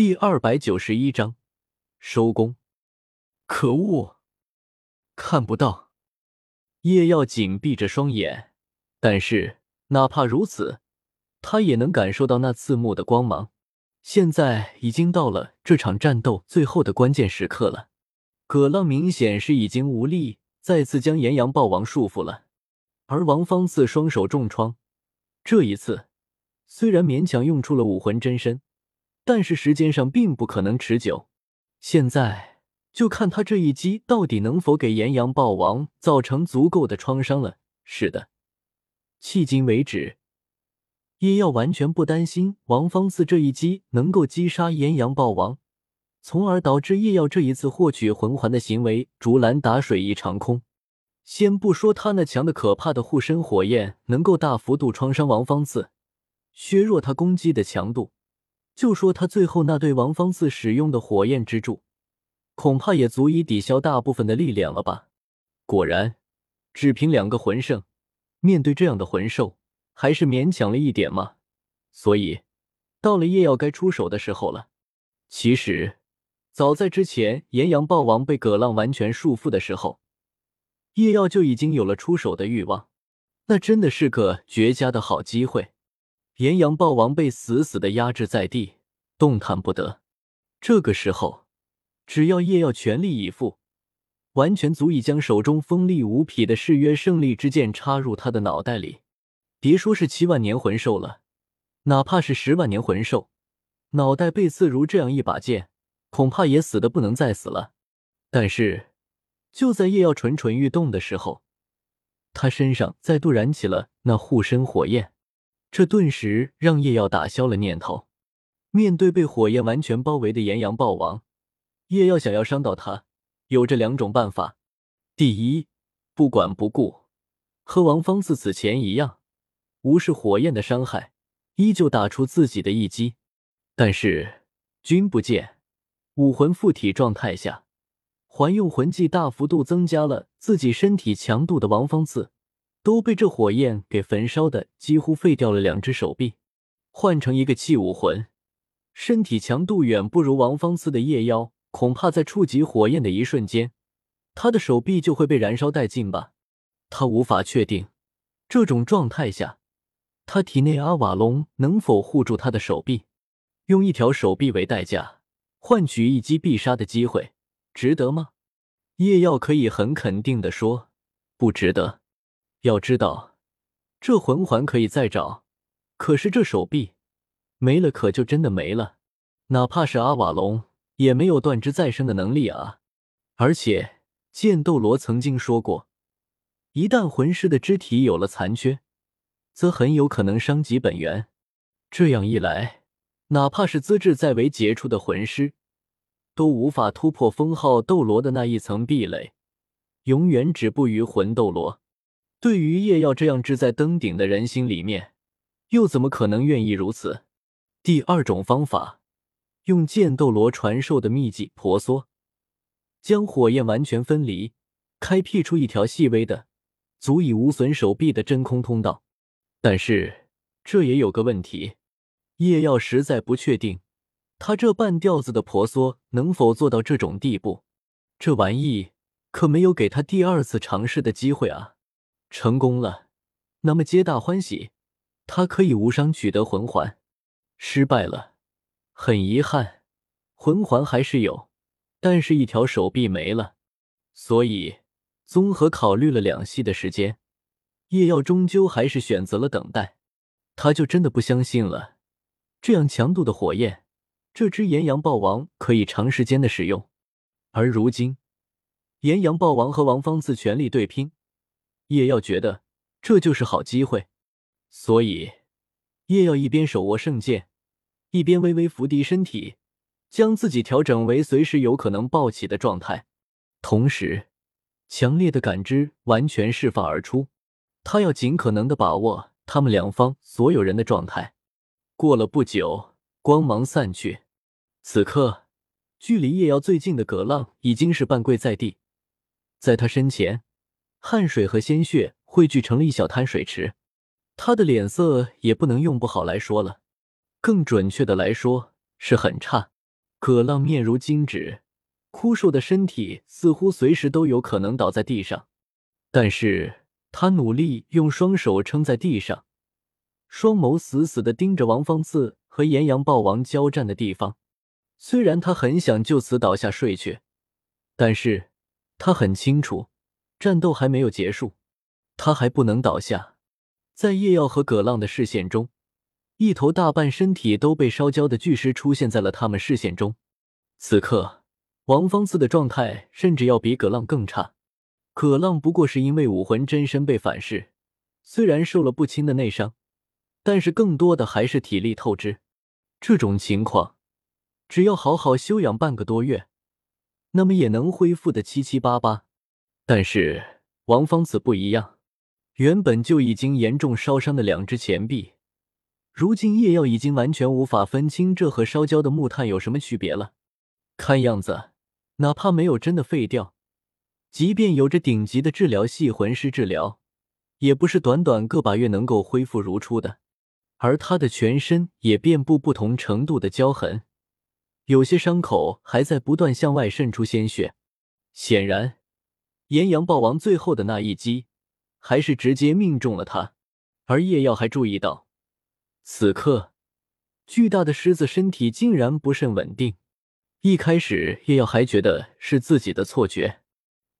第二百九十一章收工。可恶，看不到！叶耀紧闭着双眼，但是哪怕如此，他也能感受到那刺目的光芒。现在已经到了这场战斗最后的关键时刻了。葛浪明显是已经无力再次将炎阳豹王束缚了，而王方次双手重创，这一次虽然勉强用出了武魂真身。但是时间上并不可能持久，现在就看他这一击到底能否给炎阳豹王造成足够的创伤了。是的，迄今为止，叶耀完全不担心王方次这一击能够击杀炎阳豹王，从而导致叶耀这一次获取魂环的行为竹篮打水一场空。先不说他那强的可怕的护身火焰能够大幅度创伤王方次，削弱他攻击的强度。就说他最后那对王方四使用的火焰之柱，恐怕也足以抵消大部分的力量了吧？果然，只凭两个魂圣，面对这样的魂兽，还是勉强了一点嘛。所以，到了夜耀该出手的时候了。其实，早在之前炎阳豹王被葛浪完全束缚的时候，夜耀就已经有了出手的欲望。那真的是个绝佳的好机会。炎阳豹王被死死的压制在地，动弹不得。这个时候，只要叶耀全力以赴，完全足以将手中锋利无匹的誓约胜利之剑插入他的脑袋里。别说是七万年魂兽了，哪怕是十万年魂兽，脑袋被刺如这样一把剑，恐怕也死的不能再死了。但是，就在叶耀蠢蠢欲动的时候，他身上再度燃起了那护身火焰。这顿时让叶耀打消了念头。面对被火焰完全包围的炎阳暴王，叶耀想要伤到他，有着两种办法：第一，不管不顾，和王方次此前一样，无视火焰的伤害，依旧打出自己的一击。但是君不见，武魂附体状态下，还用魂技大幅度增加了自己身体强度的王方次。都被这火焰给焚烧的几乎废掉了两只手臂，换成一个器武魂，身体强度远不如王方次的夜妖，恐怕在触及火焰的一瞬间，他的手臂就会被燃烧殆尽吧。他无法确定，这种状态下，他体内阿瓦隆能否护住他的手臂？用一条手臂为代价，换取一击必杀的机会，值得吗？夜耀可以很肯定的说，不值得。要知道，这魂环可以再找，可是这手臂没了，可就真的没了。哪怕是阿瓦隆，也没有断肢再生的能力啊！而且剑斗罗曾经说过，一旦魂师的肢体有了残缺，则很有可能伤及本源。这样一来，哪怕是资质再为杰出的魂师，都无法突破封号斗罗的那一层壁垒，永远止步于魂斗罗。对于叶耀这样志在登顶的人心里面，又怎么可能愿意如此？第二种方法，用剑斗罗传授的秘技婆娑，将火焰完全分离，开辟出一条细微的、足以无损手臂的真空通道。但是这也有个问题，叶耀实在不确定，他这半吊子的婆娑能否做到这种地步。这玩意可没有给他第二次尝试的机会啊！成功了，那么皆大欢喜，他可以无伤取得魂环；失败了，很遗憾，魂环还是有，但是一条手臂没了。所以，综合考虑了两系的时间，叶耀终究还是选择了等待。他就真的不相信了，这样强度的火焰，这只炎阳豹王可以长时间的使用。而如今，炎阳豹王和王方自全力对拼。叶耀觉得这就是好机会，所以叶耀一边手握圣剑，一边微微伏低身体，将自己调整为随时有可能暴起的状态，同时强烈的感知完全释放而出。他要尽可能的把握他们两方所有人的状态。过了不久，光芒散去，此刻距离叶耀最近的葛浪已经是半跪在地，在他身前。汗水和鲜血汇聚成了一小滩水池，他的脸色也不能用不好来说了，更准确的来说是很差。葛浪面如金纸，枯瘦的身体似乎随时都有可能倒在地上，但是他努力用双手撑在地上，双眸死死的盯着王方次和炎阳豹王交战的地方。虽然他很想就此倒下睡去，但是他很清楚，战斗还没有结束，他还不能倒下。在叶耀和葛浪的视线中。一头大半身体都被烧焦的巨狮出现在了他们视线中。此刻，王方次的状态甚至要比葛浪更差。葛浪不过是因为武魂真身被反噬，虽然受了不轻的内伤，但是更多的还是体力透支。这种情况，只要好好休养半个多月，那么也能恢复的七七八八。但是王方子不一样，原本就已经严重烧伤的两只前臂。如今叶耀已经完全无法分清这和烧焦的木炭有什么区别了。看样子，哪怕没有真的废掉，即便有着顶级的治疗系魂师治疗，也不是短短个把月能够恢复如初的。而他的全身也遍布不同程度的焦痕，有些伤口还在不断向外渗出鲜血。显然，炎阳豹王最后的那一击还是直接命中了他。而叶耀还注意到。此刻，巨大的狮子身体竟然不甚稳定。一开始，叶耀还觉得是自己的错觉，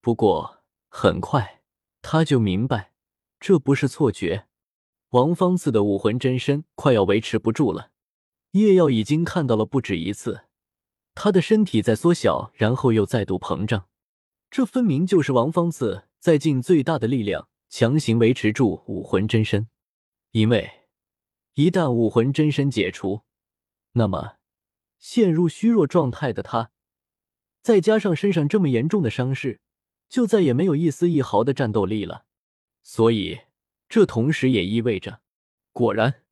不过很快他就明白，这不是错觉。王方次的武魂真身快要维持不住了。叶耀已经看到了不止一次，他的身体在缩小，然后又再度膨胀。这分明就是王方次在尽最大的力量强行维持住武魂真身，因为。一旦武魂真身解除，那么陷入虚弱状态的他，再加上身上这么严重的伤势，就再也没有一丝一毫的战斗力了。所以，这同时也意味着，果然，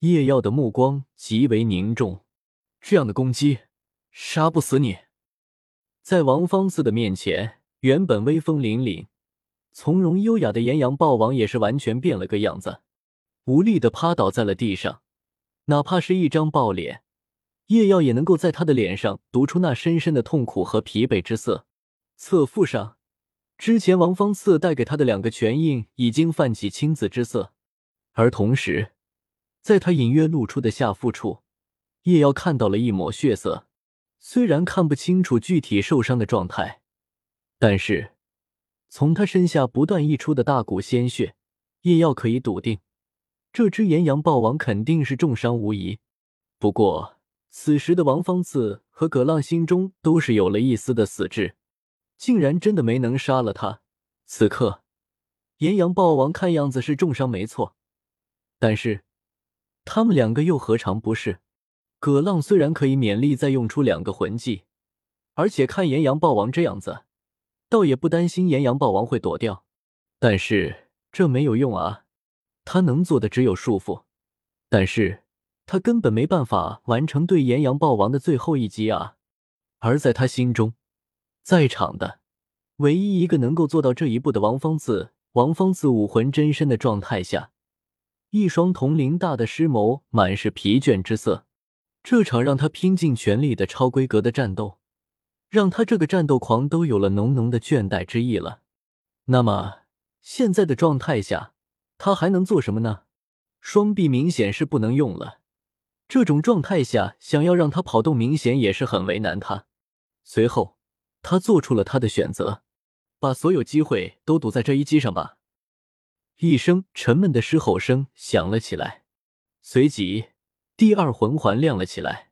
叶耀的目光极为凝重。这样的攻击，杀不死你。在王方四的面前，原本威风凛凛、从容优雅的炎阳豹王也是完全变了个样子。无力的趴倒在了地上，哪怕是一张暴脸，叶耀也能够在他的脸上读出那深深的痛苦和疲惫之色。侧腹上，之前王方四带给他的两个拳印已经泛起青紫之色，而同时，在他隐约露出的下腹处，叶耀看到了一抹血色。虽然看不清楚具体受伤的状态，但是从他身下不断溢出的大股鲜血，叶耀可以笃定。这只岩羊豹王肯定是重伤无疑，不过此时的王方次和葛浪心中都是有了一丝的死志，竟然真的没能杀了他。此刻，岩羊豹王看样子是重伤没错，但是他们两个又何尝不是？葛浪虽然可以勉力再用出两个魂技，而且看炎阳豹王这样子，倒也不担心炎阳豹王会躲掉，但是这没有用啊。他能做的只有束缚，但是他根本没办法完成对炎阳豹王的最后一击啊！而在他心中，在场的唯一一个能够做到这一步的王方子，王方子武魂真身的状态下，一双铜铃大的尸眸满是疲倦之色。这场让他拼尽全力的超规格的战斗，让他这个战斗狂都有了浓浓的倦怠之意了。那么现在的状态下，他还能做什么呢？双臂明显是不能用了。这种状态下，想要让他跑动，明显也是很为难他。随后，他做出了他的选择，把所有机会都赌在这一击上吧。一声沉闷的狮吼声响了起来，随即第二魂环亮了起来。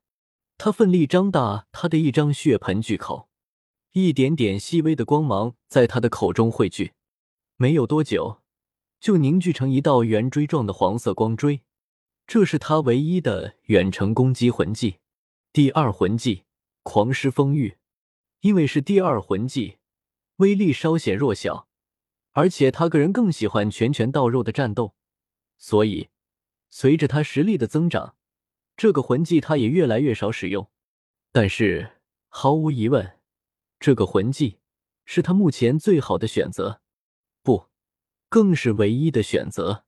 他奋力张大他的一张血盆巨口，一点点细微的光芒在他的口中汇聚。没有多久。就凝聚成一道圆锥状的黄色光锥，这是他唯一的远程攻击魂技。第二魂技狂狮风域，因为是第二魂技，威力稍显弱小，而且他个人更喜欢拳拳到肉的战斗，所以随着他实力的增长，这个魂技他也越来越少使用。但是毫无疑问，这个魂技是他目前最好的选择。不更是唯一的选择，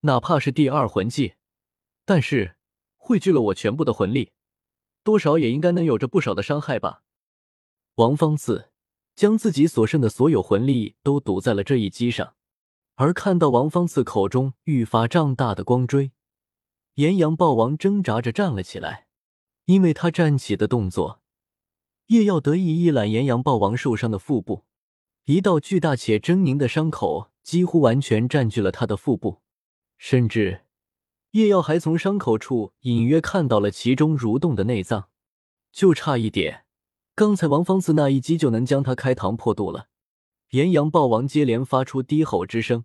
哪怕是第二魂技，但是汇聚了我全部的魂力，多少也应该能有着不少的伤害吧。王方次将自己所剩的所有魂力都赌在了这一击上，而看到王方次口中愈发胀大的光锥，炎阳豹王挣扎着站了起来。因为他站起的动作，叶耀得意一揽炎阳豹王受伤的腹部，一道巨大且狰狞的伤口几乎完全占据了他的腹部，甚至。叶耀还从伤口处隐约看到了其中蠕动的内脏，就差一点，刚才王方次那一击就能将他开膛破肚了。炎阳豹王接连发出低吼之声，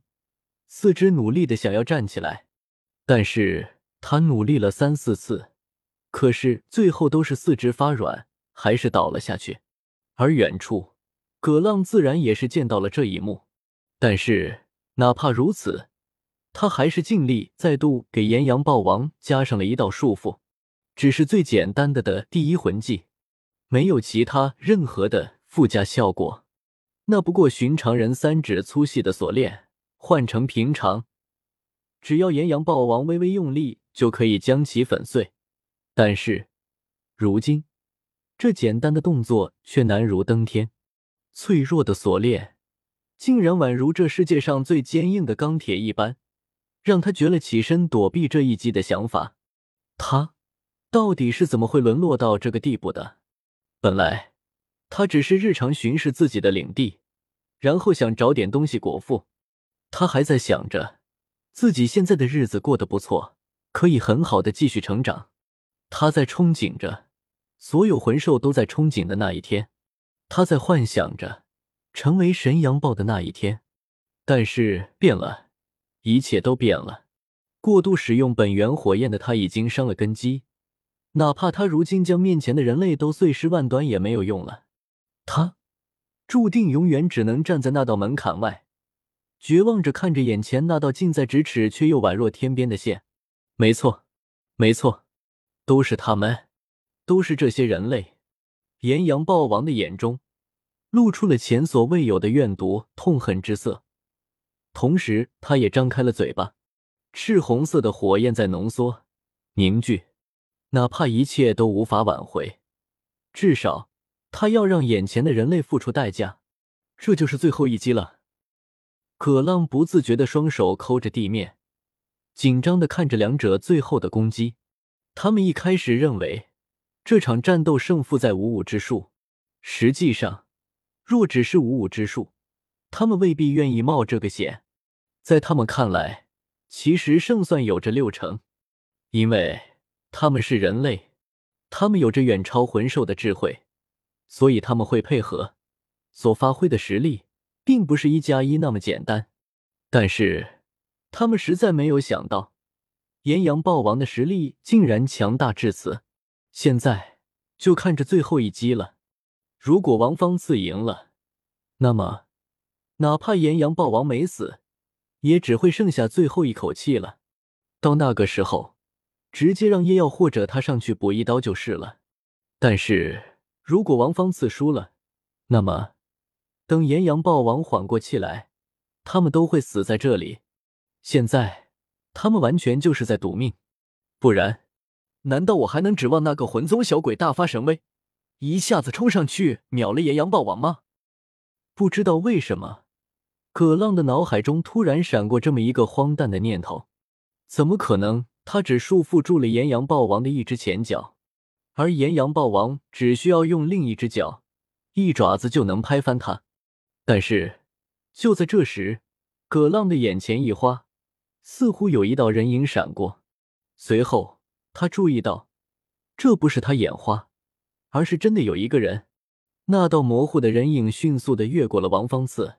四肢努力的想要站起来，但是他努力了三四次，可是最后都是四肢发软，还是倒了下去。而远处，葛浪自然也是见到了这一幕，但是哪怕如此。他还是尽力再度给炎阳豹王加上了一道束缚，只是最简单的的第一魂技，没有其他任何的附加效果。那不过寻常人三指粗细的锁链，换成平常，只要炎阳豹王微微用力就可以将其粉碎。但是如今这简单的动作却难如登天，脆弱的锁链竟然宛如这世界上最坚硬的钢铁一般。让他绝了起身躲避这一击的想法。他到底是怎么会沦落到这个地步的？本来他只是日常巡视自己的领地，然后想找点东西果腹。他还在想着自己现在的日子过得不错，可以很好的继续成长。他在憧憬着所有魂兽都在憧憬的那一天。他在幻想着成为神阳豹的那一天。但是变了。一切都变了。过度使用本源火焰的他已经伤了根基，哪怕他如今将面前的人类都碎尸万段也没有用了。他注定永远只能站在那道门槛外，绝望着看着眼前那道近在咫尺却又宛若天边的线。没错，没错，都是他们，都是这些人类。炎阳豹王的眼中露出了前所未有的怨毒、痛恨之色。同时，他也张开了嘴巴，赤红色的火焰在浓缩、凝聚，哪怕一切都无法挽回，至少他要让眼前的人类付出代价。这就是最后一击了。葛浪不自觉的双手抠着地面，紧张的看着两者最后的攻击。他们一开始认为这场战斗胜负在五五之数，实际上，若只是五五之数。他们未必愿意冒这个险，在他们看来，其实胜算有着六成，因为他们是人类，他们有着远超魂兽的智慧，所以他们会配合。所发挥的实力并不是一加一那么简单，但是他们实在没有想到，炎阳豹王的实力竟然强大至此。现在就看着最后一击了，如果王方次赢了，那么。哪怕炎阳豹王没死，也只会剩下最后一口气了。到那个时候，直接让叶耀或者他上去补一刀就是了。但是如果王方次输了，那么等炎阳豹王缓过气来，他们都会死在这里。现在他们完全就是在赌命，不然，难道我还能指望那个魂宗小鬼大发神威，一下子冲上去秒了炎阳豹王吗？不知道为什么。葛浪的脑海中突然闪过这么一个荒诞的念头：怎么可能？他只束缚住了炎阳豹王的一只前脚，而炎阳豹王只需要用另一只脚，一爪子就能拍翻他。但是就在这时，葛浪的眼前一花，似乎有一道人影闪过。随后他注意到，这不是他眼花，而是真的有一个人。那道模糊的人影迅速的越过了王方次。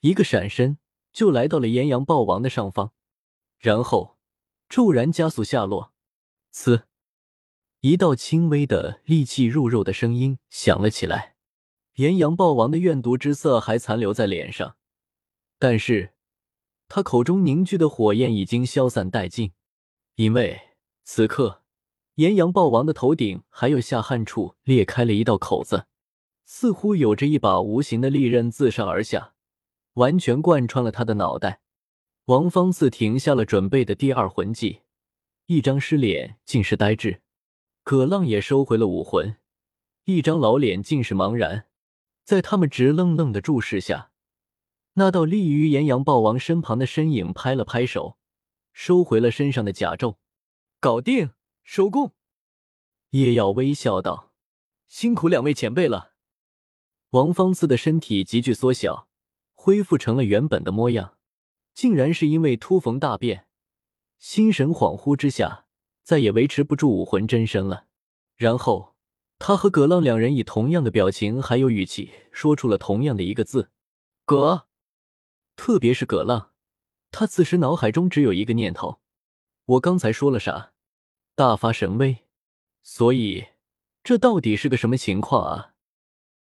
一个闪身就来到了炎阳豹王的上方，然后骤然加速下落。呲，一道轻微的利器入肉的声音响了起来。炎阳豹王的怨毒之色还残留在脸上，但是他口中凝聚的火焰已经消散殆尽，因为此刻炎阳豹王的头顶还有下颌处裂开了一道口子，似乎有着一把无形的利刃自上而下。完全贯穿了他的脑袋，王方四停下了准备的第二魂技，一张尸脸尽是呆滞。葛浪也收回了武魂，一张老脸尽是茫然。在他们直愣愣的注视下，那道立于炎阳豹王身旁的身影拍了拍手，收回了身上的甲胄。搞定，收工。叶耀微笑道：“辛苦两位前辈了。”王方次的身体急剧缩小，恢复成了原本的模样，竟然是因为突逢大变，心神恍惚之下，再也维持不住武魂真身了。然后。他和葛浪两人以同样的表情还有语气说出了同样的一个字“葛”，特别是葛浪，他此时脑海中只有一个念头：我刚才说了啥？大发神威？所以这到底是个什么情况啊？